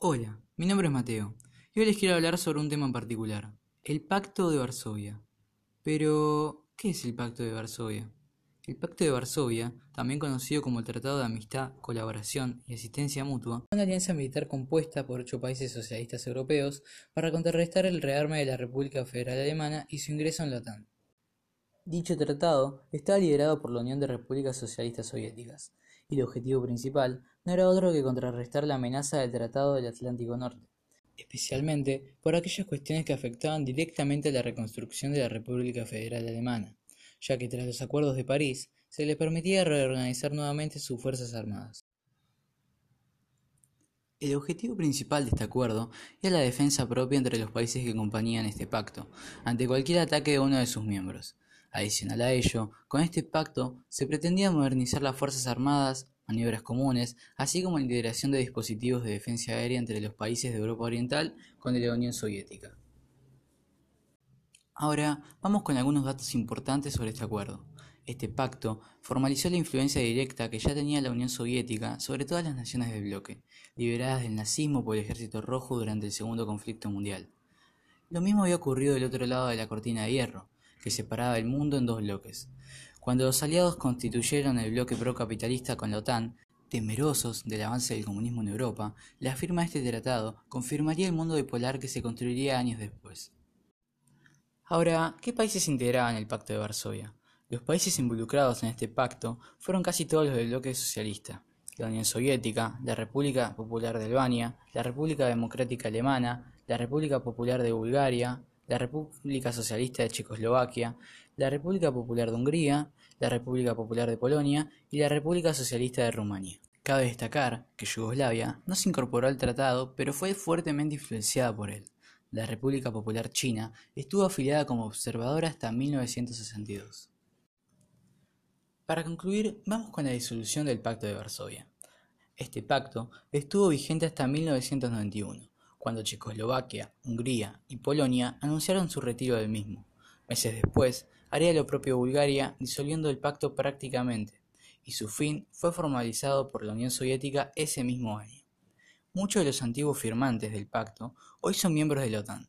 Hola, mi nombre es Mateo y hoy les quiero hablar sobre un tema en particular, el Pacto de Varsovia. Pero, ¿qué es el Pacto de Varsovia? El Pacto de Varsovia, también conocido como el Tratado de Amistad, Colaboración y Asistencia Mutua, es una alianza militar compuesta por ocho países socialistas europeos para contrarrestar el rearme de la República Federal Alemana y su ingreso en la OTAN. Dicho tratado estaba liderado por la Unión de Repúblicas Socialistas Soviéticas, y el objetivo principal no era otro que contrarrestar la amenaza del Tratado del Atlántico Norte, especialmente por aquellas cuestiones que afectaban directamente a la reconstrucción de la República Federal Alemana, ya que tras los acuerdos de París se le permitía reorganizar nuevamente sus fuerzas armadas. El objetivo principal de este acuerdo era la defensa propia entre los países que componían este pacto, ante cualquier ataque de uno de sus miembros. Adicional a ello, con este pacto se pretendía modernizar las Fuerzas Armadas, maniobras comunes, así como la integración de dispositivos de defensa aérea entre los países de Europa Oriental con la Unión Soviética. Ahora vamos con algunos datos importantes sobre este acuerdo. Este pacto formalizó la influencia directa que ya tenía la Unión Soviética sobre todas las naciones del bloque, liberadas del nazismo por el Ejército Rojo durante el Segundo Conflicto Mundial. Lo mismo había ocurrido del otro lado de la cortina de hierro, que separaba el mundo en dos bloques. Cuando los aliados constituyeron el bloque procapitalista con la OTAN, temerosos del avance del comunismo en Europa, la firma de este tratado confirmaría el mundo bipolar que se construiría años después. Ahora, ¿qué países integraban el Pacto de Varsovia? Los países involucrados en este pacto fueron casi todos los del bloque socialista, la Unión Soviética, la República Popular de Albania, la República Democrática Alemana, la República Popular de Bulgaria, la República Socialista de Checoslovaquia, la República Popular de Hungría, la República Popular de Polonia y la República Socialista de Rumania. Cabe destacar que Yugoslavia no se incorporó al tratado, pero fue fuertemente influenciada por él. La República Popular China estuvo afiliada como observadora hasta 1962. Para concluir, vamos con la disolución del Pacto de Varsovia. Este pacto estuvo vigente hasta 1991 cuando Checoslovaquia, Hungría y Polonia anunciaron su retiro del mismo. Meses después, haría lo propio Bulgaria, disolviendo el pacto prácticamente, y su fin fue formalizado por la Unión Soviética ese mismo año. Muchos de los antiguos firmantes del pacto hoy son miembros de la OTAN.